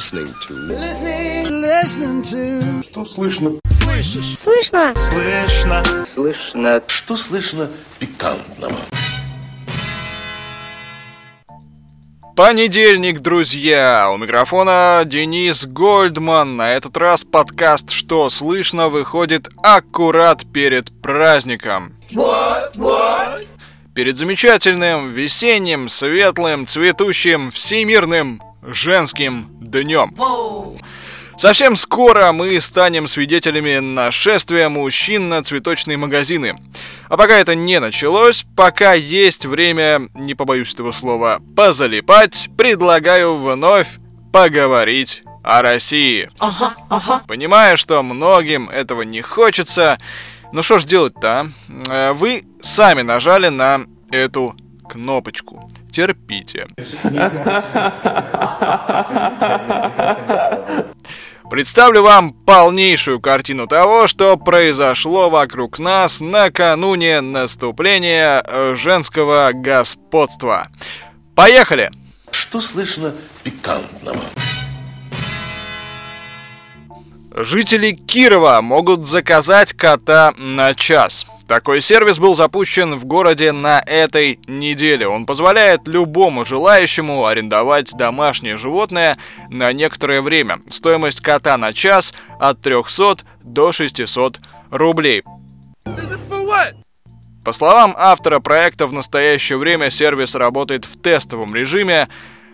listening to. Listening, listening to. Что слышно? Слышишь? Слышно? Слышно. Слышно. Что слышно пикантного? Понедельник, друзья! У микрофона Денис Гольдман. На этот раз подкаст «Что слышно» выходит аккурат перед праздником. What? What? Перед замечательным, весенним, светлым, цветущим, всемирным женским днем. Совсем скоро мы станем свидетелями нашествия мужчин на цветочные магазины. А пока это не началось, пока есть время, не побоюсь этого слова, позалипать, предлагаю вновь поговорить о России. Ага, ага. Понимаю, что многим этого не хочется, но что ж делать-то, а? Вы сами нажали на эту кнопочку. Терпите. Представлю вам полнейшую картину того, что произошло вокруг нас накануне наступления э, женского господства. Поехали! Что слышно пикантного? Жители Кирова могут заказать кота на час. Такой сервис был запущен в городе на этой неделе. Он позволяет любому желающему арендовать домашнее животное на некоторое время. Стоимость кота на час от 300 до 600 рублей. По словам автора проекта, в настоящее время сервис работает в тестовом режиме.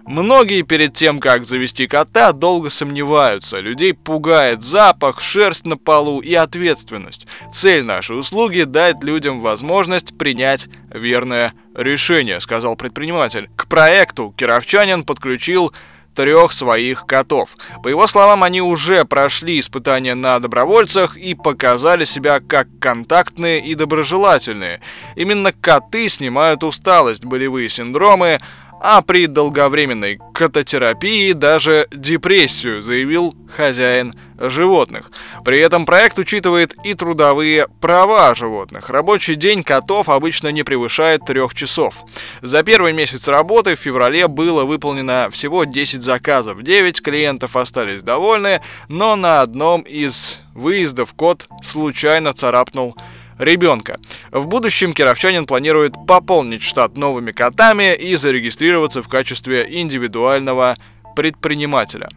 Многие перед тем, как завести кота, долго сомневаются. Людей пугает запах, шерсть на полу и ответственность. Цель нашей услуги – дать людям возможность принять верное решение, сказал предприниматель. К проекту кировчанин подключил трех своих котов. По его словам, они уже прошли испытания на добровольцах и показали себя как контактные и доброжелательные. Именно коты снимают усталость, болевые синдромы, а при долговременной кататерапии даже депрессию, заявил хозяин животных. При этом проект учитывает и трудовые права животных. Рабочий день котов обычно не превышает трех часов. За первый месяц работы в феврале было выполнено всего 10 заказов. 9 клиентов остались довольны, но на одном из выездов кот случайно царапнул ребенка. В будущем кировчанин планирует пополнить штат новыми котами и зарегистрироваться в качестве индивидуального предпринимателя.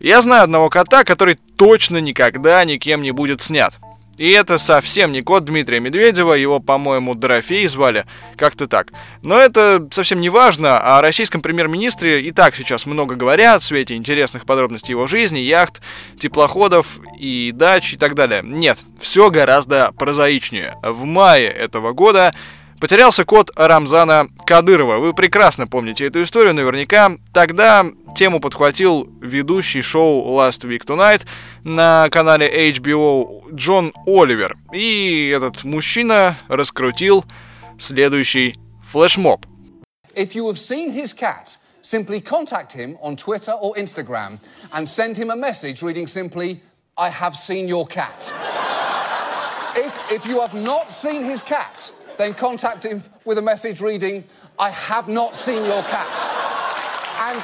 Я знаю одного кота, который точно никогда никем не будет снят. И это совсем не кот Дмитрия Медведева, его, по-моему, Дорофей звали, как-то так. Но это совсем не важно, о российском премьер-министре и так сейчас много говорят в свете интересных подробностей его жизни, яхт, теплоходов и дач и так далее. Нет, все гораздо прозаичнее. В мае этого года Потерялся кот Рамзана Кадырова. Вы прекрасно помните эту историю наверняка. Тогда тему подхватил ведущий шоу Last Week Tonight на канале HBO Джон Оливер. И этот мужчина раскрутил следующий флешмоб. If you have seen his cat, simply contact him on Twitter or Instagram and send him a message reading simply, I have seen your cat. if, if you have not seen his cat, then contact him with a message reading, I have not seen your cat. And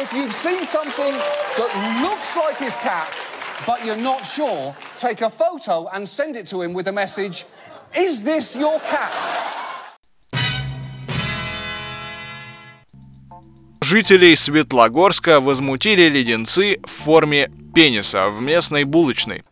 if you've seen something that looks like his cat, but you're not sure, take a photo and send it to him with a message, Is this your cat? Жителей Светлогорска возмутили леденцы в форме пениса в местной булочной.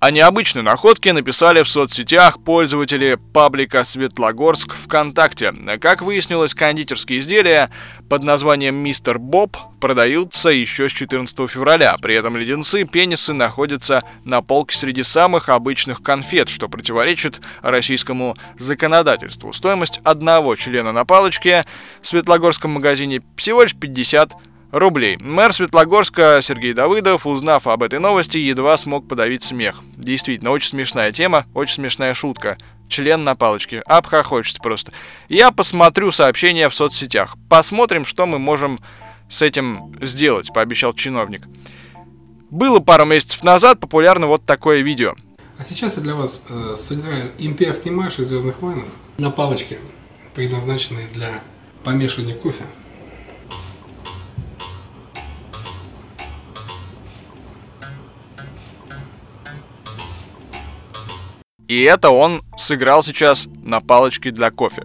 О необычной находке написали в соцсетях пользователи паблика Светлогорск ВКонтакте. Как выяснилось, кондитерские изделия под названием «Мистер Боб» продаются еще с 14 февраля. При этом леденцы пенисы находятся на полке среди самых обычных конфет, что противоречит российскому законодательству. Стоимость одного члена на палочке в Светлогорском магазине всего лишь 50 рублей. Мэр Светлогорска Сергей Давыдов, узнав об этой новости, едва смог подавить смех. Действительно, очень смешная тема, очень смешная шутка. Член на палочке. Обхохочется просто. Я посмотрю сообщения в соцсетях. Посмотрим, что мы можем с этим сделать, пообещал чиновник. Было пару месяцев назад популярно вот такое видео. А сейчас я для вас э, сыграю имперский марш из Звездных войн на палочке, предназначенный для помешивания кофе. И это он сыграл сейчас на палочке для кофе.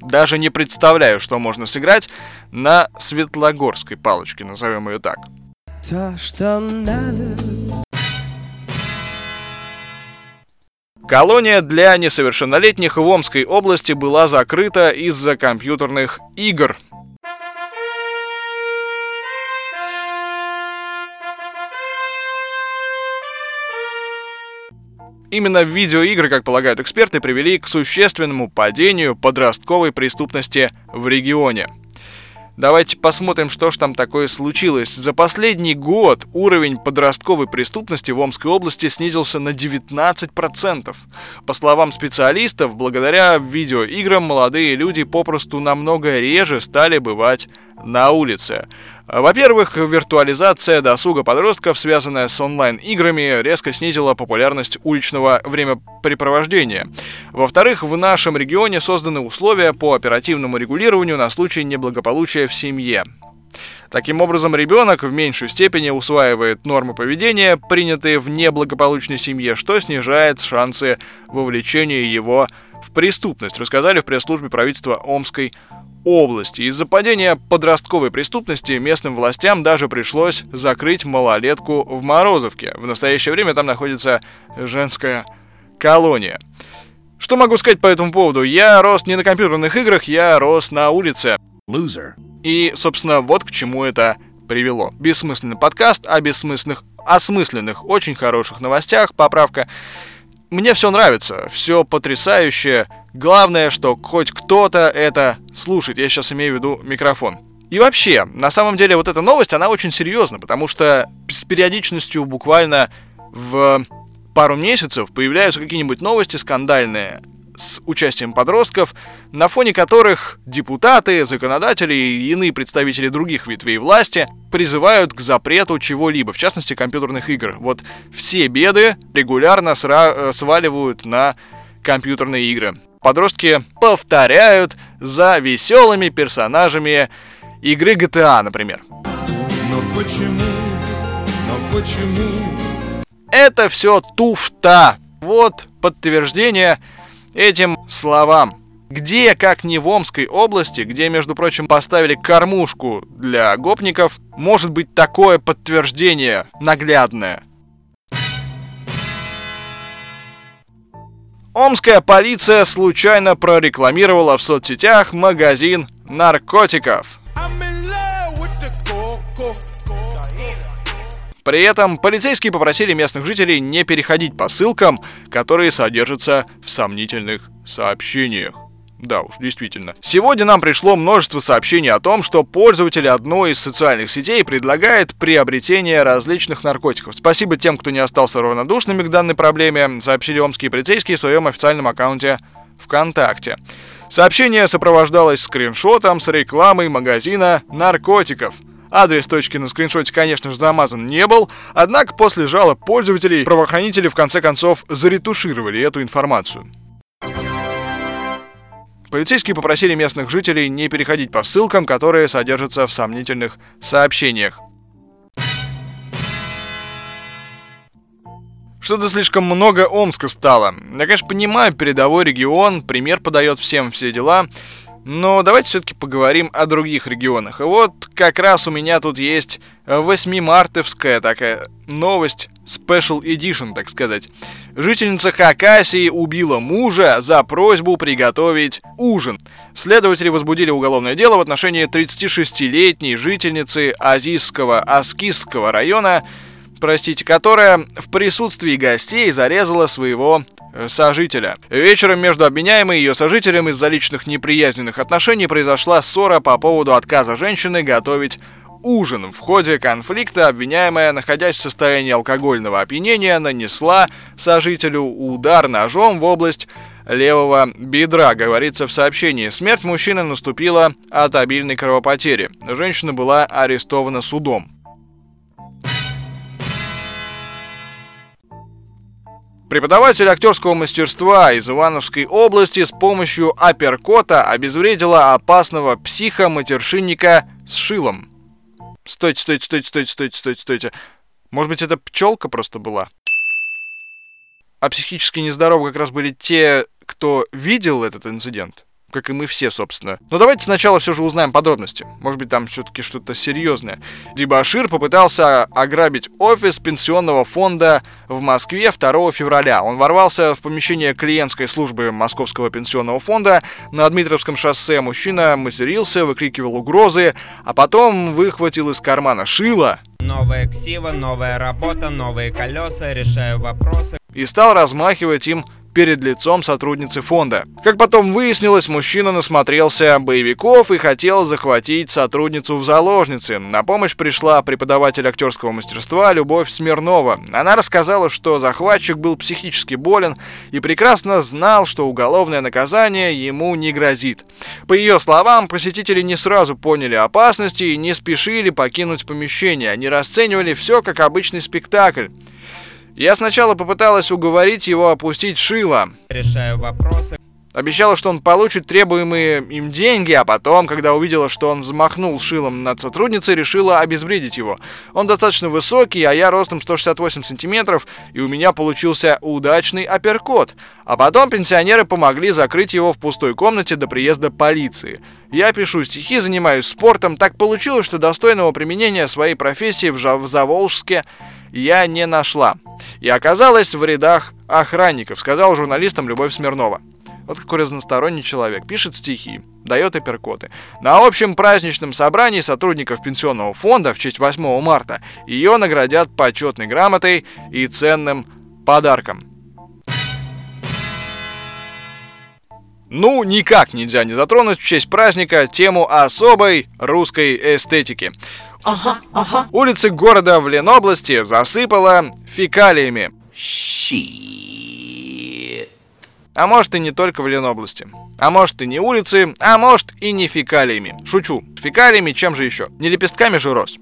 Даже не представляю, что можно сыграть на светлогорской палочке, назовем ее так. То, что надо. Колония для несовершеннолетних в Омской области была закрыта из-за компьютерных игр. Именно видеоигры, как полагают эксперты, привели к существенному падению подростковой преступности в регионе. Давайте посмотрим, что ж там такое случилось. За последний год уровень подростковой преступности в Омской области снизился на 19%. По словам специалистов, благодаря видеоиграм молодые люди попросту намного реже стали бывать на улице. Во-первых, виртуализация досуга подростков, связанная с онлайн-играми, резко снизила популярность уличного времяпрепровождения. Во-вторых, в нашем регионе созданы условия по оперативному регулированию на случай неблагополучия в семье. Таким образом, ребенок в меньшей степени усваивает нормы поведения, принятые в неблагополучной семье, что снижает шансы вовлечения его в преступность, рассказали в пресс-службе правительства Омской области. Из-за падения подростковой преступности местным властям даже пришлось закрыть малолетку в Морозовке. В настоящее время там находится женская колония. Что могу сказать по этому поводу? Я рос не на компьютерных играх, я рос на улице. Loser. И, собственно, вот к чему это привело. Бессмысленный подкаст о бессмысленных, осмысленных, очень хороших новостях, поправка. Мне все нравится, все потрясающе, Главное, что хоть кто-то это слушает. Я сейчас имею в виду микрофон. И вообще, на самом деле, вот эта новость, она очень серьезна, потому что с периодичностью буквально в пару месяцев появляются какие-нибудь новости скандальные с участием подростков, на фоне которых депутаты, законодатели и иные представители других ветвей власти призывают к запрету чего-либо, в частности компьютерных игр. Вот все беды регулярно сра- э, сваливают на компьютерные игры подростки повторяют за веселыми персонажами игры GTA, например. Но почему? Но почему? Это все туфта. Вот подтверждение этим словам. Где, как не в Омской области, где, между прочим, поставили кормушку для гопников, может быть такое подтверждение наглядное – Омская полиция случайно прорекламировала в соцсетях магазин наркотиков. При этом полицейские попросили местных жителей не переходить по ссылкам, которые содержатся в сомнительных сообщениях. Да уж, действительно. Сегодня нам пришло множество сообщений о том, что пользователи одной из социальных сетей предлагает приобретение различных наркотиков. Спасибо тем, кто не остался равнодушными к данной проблеме, сообщили омские полицейские в своем официальном аккаунте ВКонтакте. Сообщение сопровождалось скриншотом с рекламой магазина наркотиков. Адрес точки на скриншоте, конечно же, замазан не был, однако после жалоб пользователей правоохранители в конце концов заретушировали эту информацию. Полицейские попросили местных жителей не переходить по ссылкам, которые содержатся в сомнительных сообщениях. Что-то слишком много Омска стало. Я, конечно, понимаю, передовой регион, пример подает всем все дела, но давайте все-таки поговорим о других регионах. И вот как раз у меня тут есть 8-мартовская такая новость, Special Edition, так сказать. Жительница Хакасии убила мужа за просьбу приготовить ужин. Следователи возбудили уголовное дело в отношении 36-летней жительницы Азийского Аскистского района, простите, которая в присутствии гостей зарезала своего э, сожителя. Вечером между обвиняемой и ее сожителем из-за личных неприязненных отношений произошла ссора по поводу отказа женщины готовить ужин. В ходе конфликта обвиняемая, находясь в состоянии алкогольного опьянения, нанесла сожителю удар ножом в область левого бедра, говорится в сообщении. Смерть мужчины наступила от обильной кровопотери. Женщина была арестована судом. Преподаватель актерского мастерства из Ивановской области с помощью апперкота обезвредила опасного психа-матершинника с шилом. Стойте, стойте, стойте, стойте, стойте, стойте, стойте. Может быть, это пчелка просто была? А психически нездоровы как раз были те, кто видел этот инцидент? Как и мы все, собственно. Но давайте сначала все же узнаем подробности. Может быть, там все-таки что-то серьезное. Дибашир попытался ограбить офис пенсионного фонда в Москве 2 февраля. Он ворвался в помещение клиентской службы Московского пенсионного фонда. На Дмитровском шоссе мужчина матерился, выкрикивал угрозы, а потом выхватил из кармана шило. Новая ксива, новая работа, новые колеса, решаю вопросы. И стал размахивать им перед лицом сотрудницы фонда. Как потом выяснилось, мужчина насмотрелся боевиков и хотел захватить сотрудницу в заложнице. На помощь пришла преподаватель актерского мастерства Любовь Смирнова. Она рассказала, что захватчик был психически болен и прекрасно знал, что уголовное наказание ему не грозит. По ее словам, посетители не сразу поняли опасности и не спешили покинуть помещение. Они расценивали все как обычный спектакль. Я сначала попыталась уговорить его опустить шило. Решаю вопросы. Обещала, что он получит требуемые им деньги, а потом, когда увидела, что он взмахнул шилом над сотрудницей, решила обезвредить его. Он достаточно высокий, а я ростом 168 сантиметров, и у меня получился удачный апперкот. А потом пенсионеры помогли закрыть его в пустой комнате до приезда полиции. Я пишу стихи, занимаюсь спортом. Так получилось, что достойного применения своей профессии в, в Заволжске я не нашла. И оказалась в рядах охранников, сказал журналистам Любовь Смирнова. Вот какой разносторонний человек. Пишет стихи, дает апперкоты. На общем праздничном собрании сотрудников пенсионного фонда в честь 8 марта ее наградят почетной грамотой и ценным подарком. Ну, никак нельзя не затронуть в честь праздника тему особой русской эстетики. Ага, ага. Улицы города в Ленобласти засыпало фекалиями. Щит. А может и не только в Ленобласти. А может и не улицы, а может и не фекалиями. Шучу. Фекалиями чем же еще? Не лепестками же рос.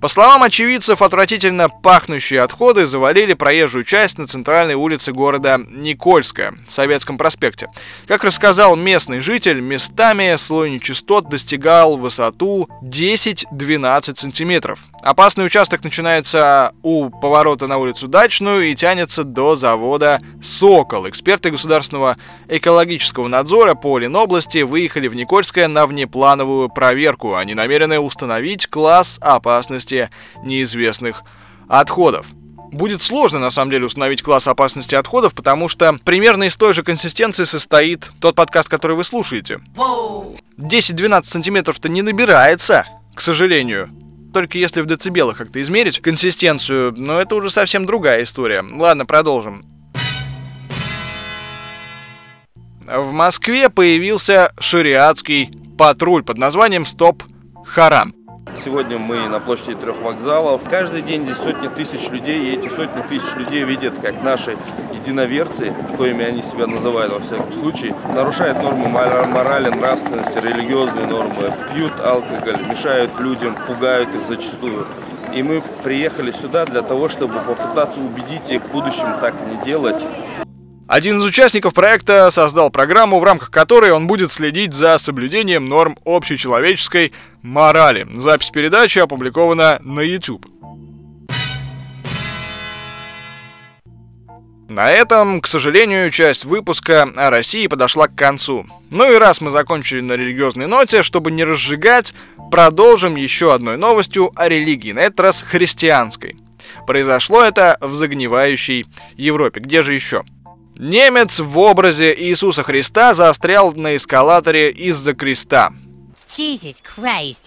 По словам очевидцев, отвратительно пахнущие отходы завалили проезжую часть на центральной улице города Никольская, Советском проспекте. Как рассказал местный житель, местами слой нечистот достигал высоту 10-12 сантиметров. Опасный участок начинается у поворота на улицу Дачную и тянется до завода «Сокол». Эксперты Государственного экологического надзора по Ленобласти выехали в Никольское на внеплановую проверку. Они намерены установить класс опасности неизвестных отходов. Будет сложно, на самом деле, установить класс опасности отходов, потому что примерно из той же консистенции состоит тот подкаст, который вы слушаете. 10-12 сантиметров-то не набирается, к сожалению. Только если в децибелах как-то измерить консистенцию, но это уже совсем другая история. Ладно, продолжим. в Москве появился шариатский патруль под названием «Стоп Харам». Сегодня мы на площади трех вокзалов. Каждый день здесь сотни тысяч людей, и эти сотни тысяч людей видят, как наши единоверцы, коими они себя называют во всяком случае, нарушают нормы морали, нравственности, религиозные нормы, пьют алкоголь, мешают людям, пугают их зачастую. И мы приехали сюда для того, чтобы попытаться убедить их в будущем так не делать. Один из участников проекта создал программу, в рамках которой он будет следить за соблюдением норм общечеловеческой морали. Запись передачи опубликована на YouTube. На этом, к сожалению, часть выпуска о России подошла к концу. Ну и раз мы закончили на религиозной ноте, чтобы не разжигать, продолжим еще одной новостью о религии, на этот раз христианской. Произошло это в загнивающей Европе. Где же еще? Немец в образе Иисуса Христа застрял на эскалаторе из-за креста. Jesus Christ.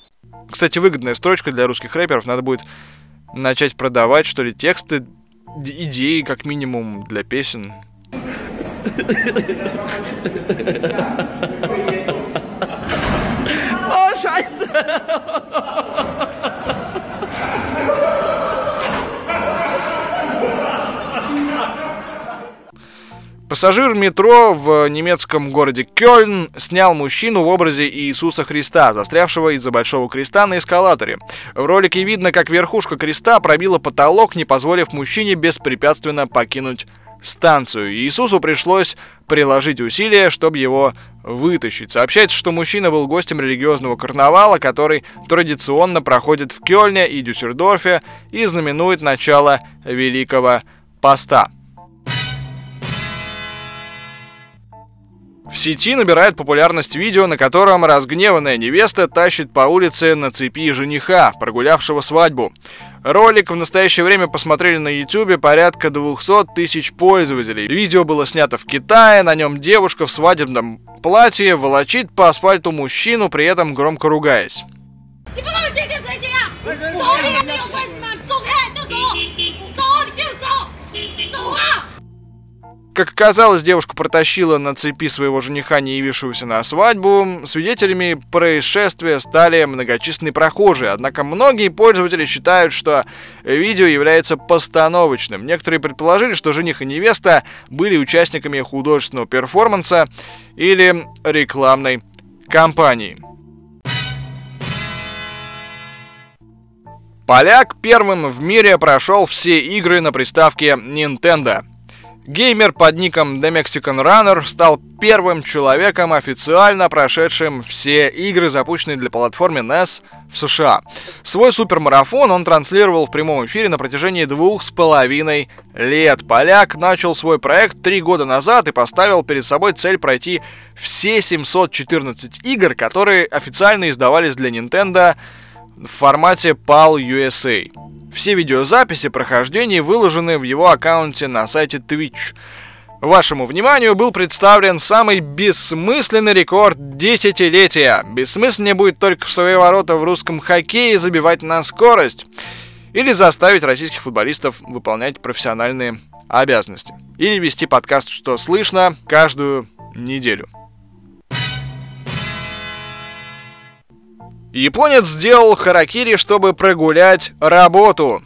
Кстати, выгодная строчка для русских рэперов. Надо будет начать продавать, что ли, тексты, идеи, как минимум, для песен. О, шайсе! Пассажир метро в немецком городе Кёльн снял мужчину в образе Иисуса Христа, застрявшего из-за большого креста на эскалаторе. В ролике видно, как верхушка креста пробила потолок, не позволив мужчине беспрепятственно покинуть станцию. Иисусу пришлось приложить усилия, чтобы его вытащить. Сообщается, что мужчина был гостем религиозного карнавала, который традиционно проходит в Кёльне и Дюссельдорфе и знаменует начало Великого Поста. В сети набирает популярность видео, на котором разгневанная невеста тащит по улице на цепи жениха, прогулявшего свадьбу. Ролик в настоящее время посмотрели на YouTube порядка 200 тысяч пользователей. Видео было снято в Китае, на нем девушка в свадебном платье волочит по асфальту мужчину, при этом громко ругаясь. Как оказалось, девушка протащила на цепи своего жениха, не явившегося на свадьбу. Свидетелями происшествия стали многочисленные прохожие, однако многие пользователи считают, что видео является постановочным. Некоторые предположили, что жених и невеста были участниками художественного перформанса или рекламной кампании. Поляк первым в мире прошел все игры на приставке Nintendo. Геймер под ником The Mexican Runner стал первым человеком, официально прошедшим все игры, запущенные для платформы NES в США. Свой супермарафон он транслировал в прямом эфире на протяжении двух с половиной лет. Поляк начал свой проект три года назад и поставил перед собой цель пройти все 714 игр, которые официально издавались для Nintendo в формате PAL USA. Все видеозаписи прохождений выложены в его аккаунте на сайте Twitch. Вашему вниманию был представлен самый бессмысленный рекорд десятилетия. Бессмысленнее будет только в свои ворота в русском хоккее забивать на скорость. Или заставить российских футболистов выполнять профессиональные обязанности. Или вести подкаст «Что слышно» каждую неделю. Японец сделал харакири, чтобы прогулять работу.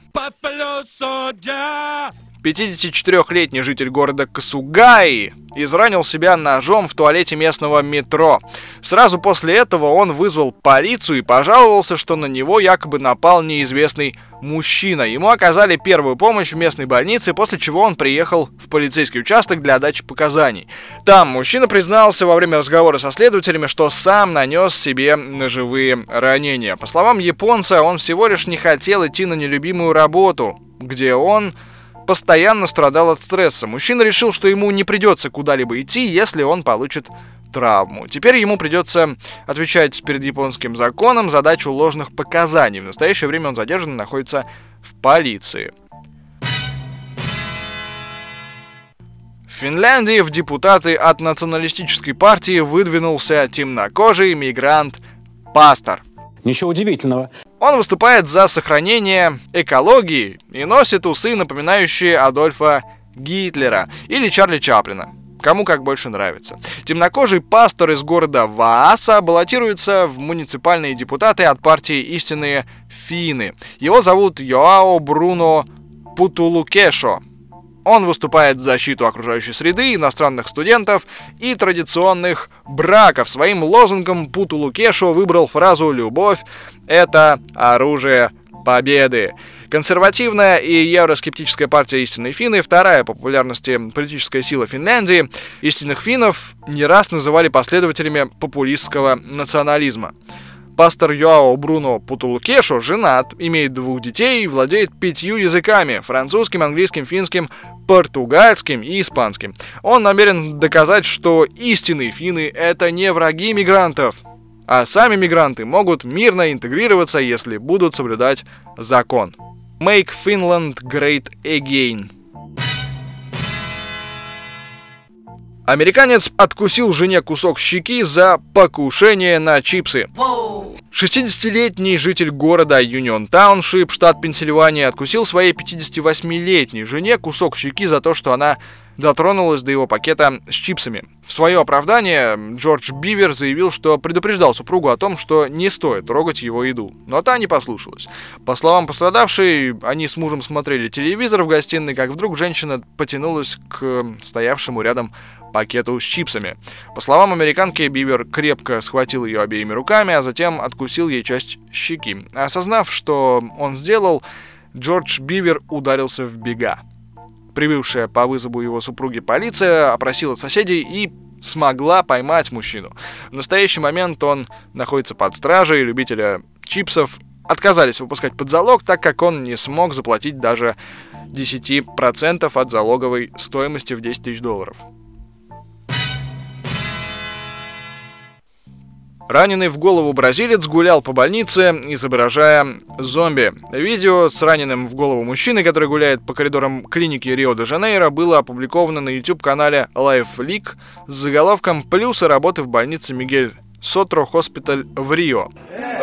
54-летний житель города Касугаи изранил себя ножом в туалете местного метро. Сразу после этого он вызвал полицию и пожаловался, что на него якобы напал неизвестный мужчина. Ему оказали первую помощь в местной больнице, после чего он приехал в полицейский участок для дачи показаний. Там мужчина признался во время разговора со следователями, что сам нанес себе ножевые ранения. По словам японца, он всего лишь не хотел идти на нелюбимую работу, где он постоянно страдал от стресса. Мужчина решил, что ему не придется куда-либо идти, если он получит травму. Теперь ему придется отвечать перед японским законом задачу ложных показаний. В настоящее время он задержан и находится в полиции. В Финляндии в депутаты от националистической партии выдвинулся темнокожий мигрант Пастор. Ничего удивительного. Он выступает за сохранение экологии и носит усы, напоминающие Адольфа Гитлера или Чарли Чаплина. Кому как больше нравится. Темнокожий пастор из города Вааса баллотируется в муниципальные депутаты от партии «Истинные финны». Его зовут Йоао Бруно Путулукешо. Он выступает в защиту окружающей среды, иностранных студентов и традиционных браков. Своим лозунгом Путу Лукешо выбрал фразу «Любовь — это оружие победы». Консервативная и евроскептическая партия «Истинные финны» — вторая по популярности политическая сила Финляндии. Истинных финнов не раз называли последователями популистского национализма. Пастор Йоао Бруно Путулукешо женат, имеет двух детей и владеет пятью языками – французским, английским, финским, португальским и испанским. Он намерен доказать, что истинные финны – это не враги мигрантов, а сами мигранты могут мирно интегрироваться, если будут соблюдать закон. Make Finland Great Again – Американец откусил жене кусок щеки за покушение на чипсы. 60-летний житель города Юнион Тауншип, штат Пенсильвания, откусил своей 58-летней жене кусок щеки за то, что она дотронулась до его пакета с чипсами. В свое оправдание Джордж Бивер заявил, что предупреждал супругу о том, что не стоит трогать его еду, но та не послушалась. По словам пострадавшей, они с мужем смотрели телевизор в гостиной, как вдруг женщина потянулась к стоявшему рядом пакету с чипсами. По словам американки, Бивер крепко схватил ее обеими руками, а затем откусил ей часть щеки. Осознав, что он сделал, Джордж Бивер ударился в бега. Прибывшая по вызову его супруги полиция опросила соседей и смогла поймать мужчину. В настоящий момент он находится под стражей, любителя чипсов отказались выпускать под залог, так как он не смог заплатить даже 10% от залоговой стоимости в 10 тысяч долларов. Раненый в голову бразилец гулял по больнице, изображая зомби. Видео с раненым в голову мужчиной, который гуляет по коридорам клиники Рио-де-Жанейро, было опубликовано на YouTube-канале Life League с заголовком «Плюсы работы в больнице Мигель Сотро Хоспиталь в Рио». Не.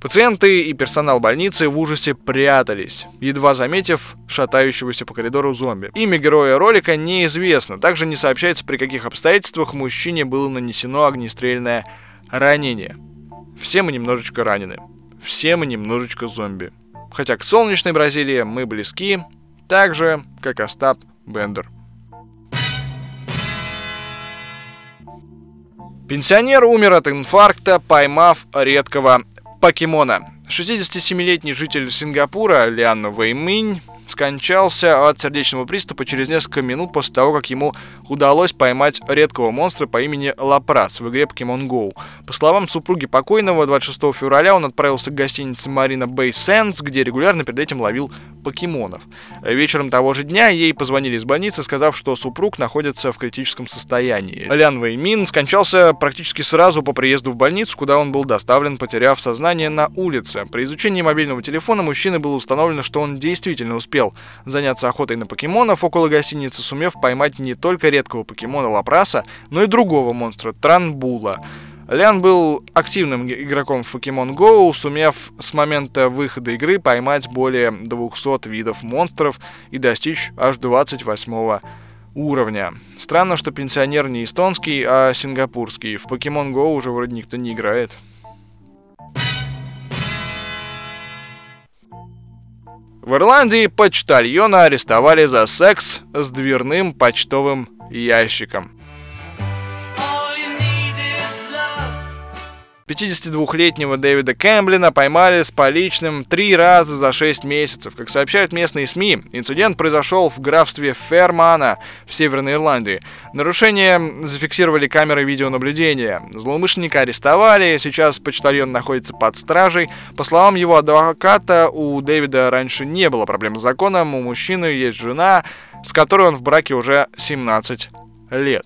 Пациенты и персонал больницы в ужасе прятались, едва заметив шатающегося по коридору зомби. Имя героя ролика неизвестно. Также не сообщается, при каких обстоятельствах мужчине было нанесено огнестрельное ранение. Все мы немножечко ранены. Все мы немножечко зомби. Хотя к солнечной Бразилии мы близки, так же, как Остап Бендер. Пенсионер умер от инфаркта, поймав редкого покемона. 67-летний житель Сингапура Лян Вэйминь скончался от сердечного приступа через несколько минут после того, как ему удалось поймать редкого монстра по имени Лапрас в игре Pokemon Go. По словам супруги покойного, 26 февраля он отправился к гостинице Marina Bay Sands, где регулярно перед этим ловил покемонов. Вечером того же дня ей позвонили из больницы, сказав, что супруг находится в критическом состоянии. Лян Вэймин скончался практически сразу по приезду в больницу, куда он был доставлен, потеряв сознание на улице. При изучении мобильного телефона мужчины было установлено, что он действительно успел заняться охотой на покемонов около гостиницы, сумев поймать не только редкого покемона Лапраса, но и другого монстра Транбула. Лян был активным игроком в Pokemon Go, сумев с момента выхода игры поймать более 200 видов монстров и достичь аж 28 уровня. Странно, что пенсионер не эстонский, а сингапурский. В Pokemon Go уже вроде никто не играет. В Ирландии почтальона арестовали за секс с дверным почтовым ящиком. 52-летнего Дэвида Кэмблина поймали с поличным три раза за 6 месяцев. Как сообщают местные СМИ, инцидент произошел в графстве Фермана в Северной Ирландии. Нарушение зафиксировали камеры видеонаблюдения. Злоумышленника арестовали, сейчас почтальон находится под стражей. По словам его адвоката, у Дэвида раньше не было проблем с законом, у мужчины есть жена, с которой он в браке уже 17 лет.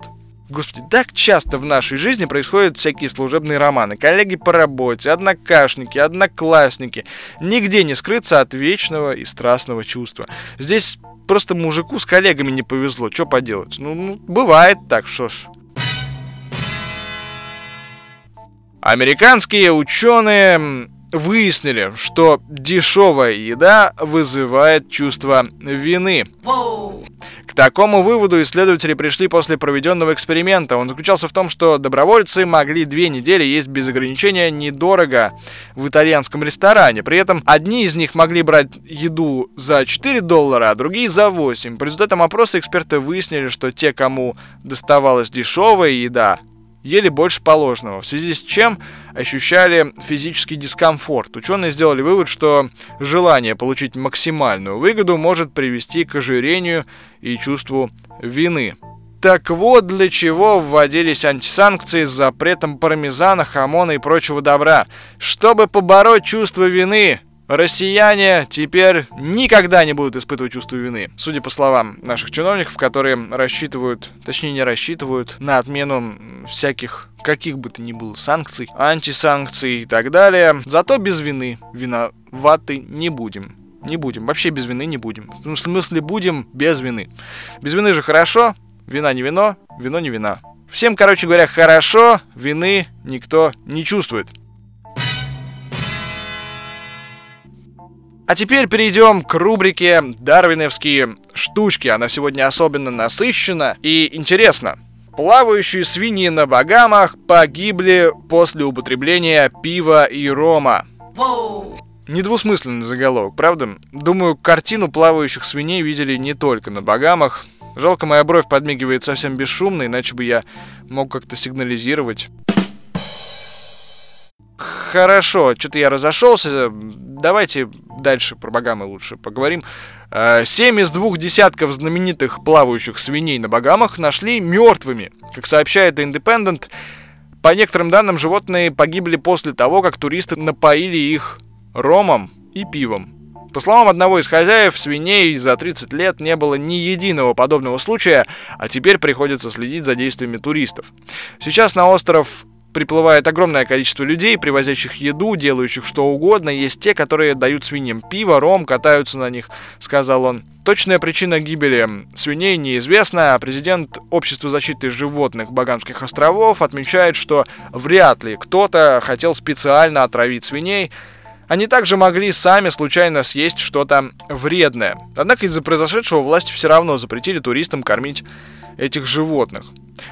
Господи, так часто в нашей жизни происходят всякие служебные романы. Коллеги по работе, однокашники, одноклассники. Нигде не скрыться от вечного и страстного чувства. Здесь просто мужику с коллегами не повезло. Что поделать? Ну, ну бывает так, что ж. Американские ученые выяснили, что дешевая еда вызывает чувство вины. К такому выводу исследователи пришли после проведенного эксперимента. Он заключался в том, что добровольцы могли две недели есть без ограничения недорого в итальянском ресторане. При этом одни из них могли брать еду за 4 доллара, а другие за 8. По результатам опроса эксперты выяснили, что те, кому доставалась дешевая еда, ели больше положенного, в связи с чем ощущали физический дискомфорт. Ученые сделали вывод, что желание получить максимальную выгоду может привести к ожирению и чувству вины. Так вот, для чего вводились антисанкции с запретом пармезана, хамона и прочего добра. Чтобы побороть чувство вины, Россияне теперь никогда не будут испытывать чувство вины. Судя по словам наших чиновников, которые рассчитывают, точнее не рассчитывают, на отмену всяких каких бы то ни было санкций, антисанкций и так далее. Зато без вины виноваты не будем. Не будем. Вообще без вины не будем. В смысле будем без вины. Без вины же хорошо, вина не вино, вино не вина. Всем, короче говоря, хорошо, вины никто не чувствует. А теперь перейдем к рубрике «Дарвиновские штучки». Она сегодня особенно насыщена и интересна. Плавающие свиньи на Багамах погибли после употребления пива и рома. Недвусмысленный заголовок, правда? Думаю, картину плавающих свиней видели не только на Багамах. Жалко, моя бровь подмигивает совсем бесшумно, иначе бы я мог как-то сигнализировать. Хорошо, что-то я разошелся. Давайте дальше про Багамы лучше поговорим. Э, семь из двух десятков знаменитых плавающих свиней на Багамах нашли мертвыми. Как сообщает Independent, по некоторым данным, животные погибли после того, как туристы напоили их ромом и пивом. По словам одного из хозяев, свиней за 30 лет не было ни единого подобного случая, а теперь приходится следить за действиями туристов. Сейчас на остров приплывает огромное количество людей, привозящих еду, делающих что угодно. Есть те, которые дают свиньям пиво, ром, катаются на них, сказал он. Точная причина гибели свиней неизвестна, а президент Общества защиты животных Багамских островов отмечает, что вряд ли кто-то хотел специально отравить свиней, они также могли сами случайно съесть что-то вредное. Однако из-за произошедшего власти все равно запретили туристам кормить этих животных.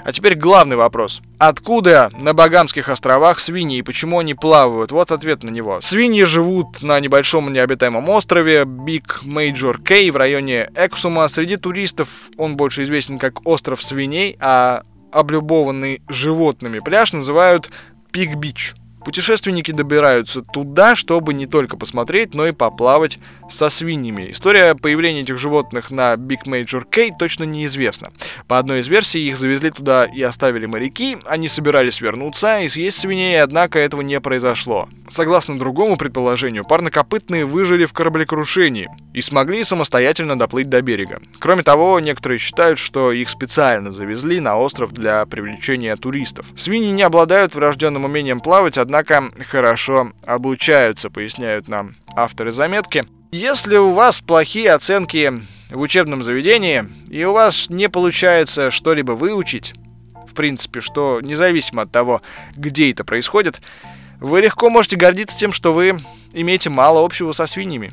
А теперь главный вопрос. Откуда на Багамских островах свиньи и почему они плавают? Вот ответ на него. Свиньи живут на небольшом необитаемом острове Big Major Cay в районе Эксума. Среди туристов он больше известен как остров свиней, а облюбованный животными пляж называют Пик Бич. Путешественники добираются туда, чтобы не только посмотреть, но и поплавать со свиньями. История появления этих животных на Big Major K точно неизвестна. По одной из версий, их завезли туда и оставили моряки, они собирались вернуться и съесть свиней, однако этого не произошло. Согласно другому предположению, парнокопытные выжили в кораблекрушении и смогли самостоятельно доплыть до берега. Кроме того, некоторые считают, что их специально завезли на остров для привлечения туристов. Свиньи не обладают врожденным умением плавать, однако хорошо обучаются, поясняют нам авторы заметки. Если у вас плохие оценки в учебном заведении, и у вас не получается что-либо выучить, в принципе, что независимо от того, где это происходит, вы легко можете гордиться тем, что вы имеете мало общего со свиньями.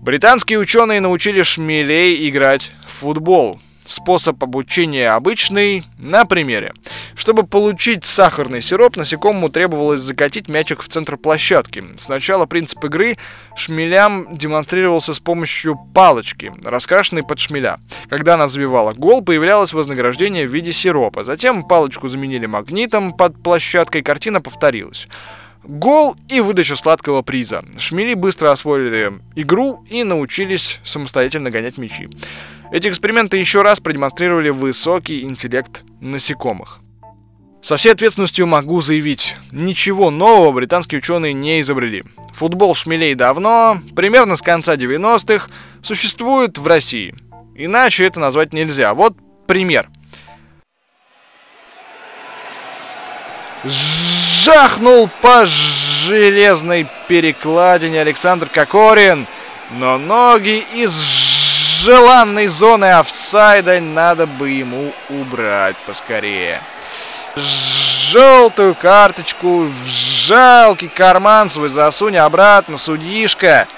Британские ученые научили шмелей играть в футбол. Способ обучения обычный на примере. Чтобы получить сахарный сироп, насекомому требовалось закатить мячик в центр площадки. Сначала принцип игры шмелям демонстрировался с помощью палочки, раскрашенной под шмеля. Когда она забивала гол, появлялось вознаграждение в виде сиропа. Затем палочку заменили магнитом под площадкой, картина повторилась. Гол и выдача сладкого приза. Шмели быстро освоили игру и научились самостоятельно гонять мячи. Эти эксперименты еще раз продемонстрировали высокий интеллект насекомых. Со всей ответственностью могу заявить, ничего нового британские ученые не изобрели. Футбол шмелей давно, примерно с конца 90-х, существует в России. Иначе это назвать нельзя. Вот пример. Жахнул по железной перекладине Александр Кокорин, но ноги из желанной зоны офсайда надо бы ему убрать поскорее. Желтую карточку в жалкий карман свой засунь обратно, судишка.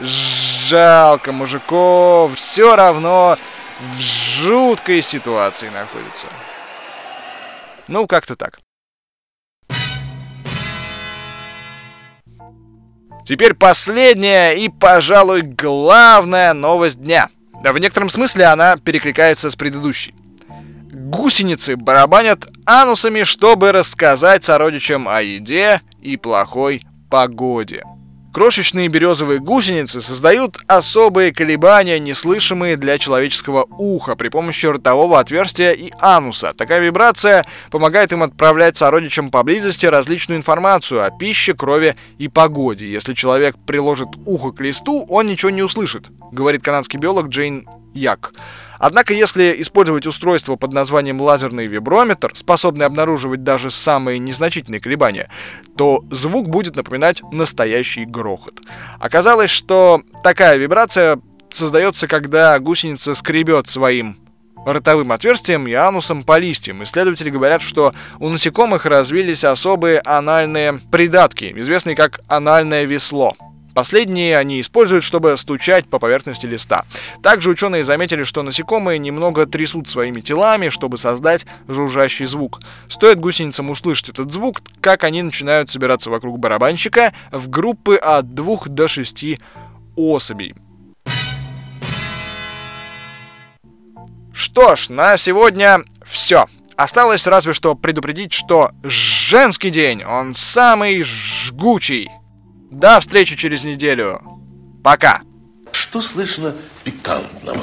Жалко мужиков, все равно в жуткой ситуации находится. Ну, как-то так. Теперь последняя и, пожалуй, главная новость дня. Да, в некотором смысле она перекликается с предыдущей. Гусеницы барабанят анусами, чтобы рассказать сородичам о еде и плохой погоде. Крошечные березовые гусеницы создают особые колебания, неслышимые для человеческого уха при помощи ротового отверстия и ануса. Такая вибрация помогает им отправлять сородичам поблизости различную информацию о пище, крови и погоде. Если человек приложит ухо к листу, он ничего не услышит, говорит канадский биолог Джейн Як. Однако, если использовать устройство под названием лазерный виброметр, способный обнаруживать даже самые незначительные колебания, то звук будет напоминать настоящий грохот. Оказалось, что такая вибрация создается, когда гусеница скребет своим ротовым отверстием и анусом по листьям. Исследователи говорят, что у насекомых развились особые анальные придатки, известные как анальное весло. Последние они используют, чтобы стучать по поверхности листа. Также ученые заметили, что насекомые немного трясут своими телами, чтобы создать жужжащий звук. Стоит гусеницам услышать этот звук, как они начинают собираться вокруг барабанщика в группы от 2 до 6 особей. Что ж, на сегодня все. Осталось разве что предупредить, что женский день, он самый жгучий. До встречи через неделю. Пока. Что слышно пикантного?